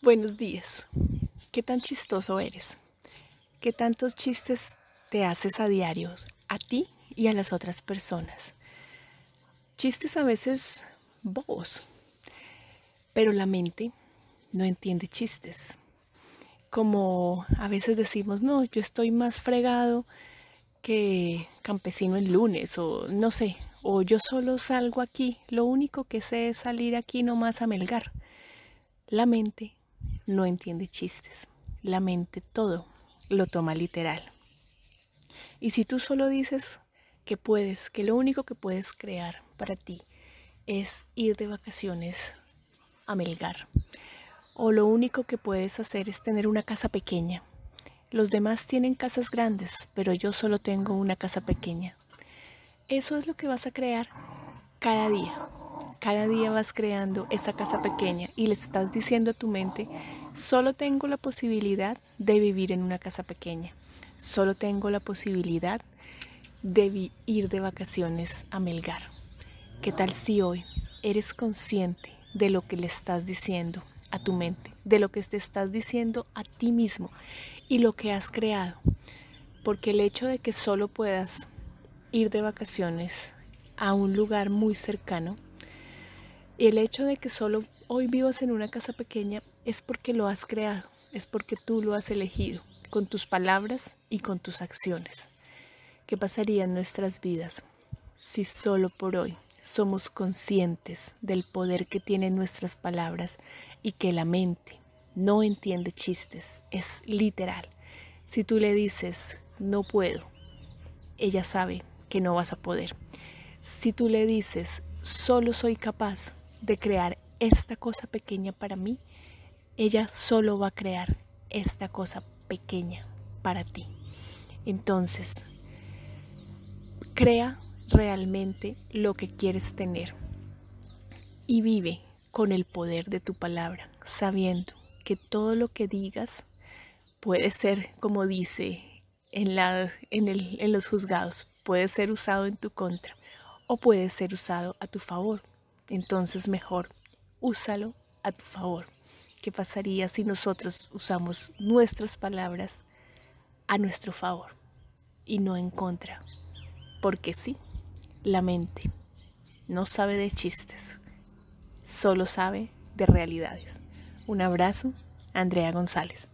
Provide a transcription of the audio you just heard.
Buenos días. ¿Qué tan chistoso eres? ¿Qué tantos chistes te haces a diario a ti y a las otras personas? Chistes a veces bobos, pero la mente no entiende chistes. Como a veces decimos, no, yo estoy más fregado que campesino el lunes, o no sé, o yo solo salgo aquí, lo único que sé es salir aquí nomás a melgar. La mente no entiende chistes. La mente todo lo toma literal. Y si tú solo dices que puedes, que lo único que puedes crear para ti es ir de vacaciones a Melgar, o lo único que puedes hacer es tener una casa pequeña. Los demás tienen casas grandes, pero yo solo tengo una casa pequeña. Eso es lo que vas a crear cada día. Cada día vas creando esa casa pequeña y le estás diciendo a tu mente, solo tengo la posibilidad de vivir en una casa pequeña. Solo tengo la posibilidad de ir de vacaciones a Melgar. ¿Qué tal si hoy eres consciente de lo que le estás diciendo a tu mente, de lo que te estás diciendo a ti mismo y lo que has creado? Porque el hecho de que solo puedas ir de vacaciones a un lugar muy cercano y el hecho de que solo hoy vivas en una casa pequeña es porque lo has creado, es porque tú lo has elegido, con tus palabras y con tus acciones. ¿Qué pasaría en nuestras vidas si solo por hoy somos conscientes del poder que tienen nuestras palabras y que la mente no entiende chistes, es literal. Si tú le dices, no puedo, ella sabe que no vas a poder. Si tú le dices, solo soy capaz de crear esta cosa pequeña para mí, ella solo va a crear esta cosa pequeña para ti. Entonces, crea realmente lo que quieres tener y vive con el poder de tu palabra, sabiendo que todo lo que digas puede ser, como dice en, en los juzgados, puede ser usado en tu contra o puede ser usado a tu favor entonces mejor úsalo a tu favor. ¿Qué pasaría si nosotros usamos nuestras palabras a nuestro favor y no en contra? Porque sí, la mente no sabe de chistes, solo sabe de realidades. Un abrazo, Andrea González.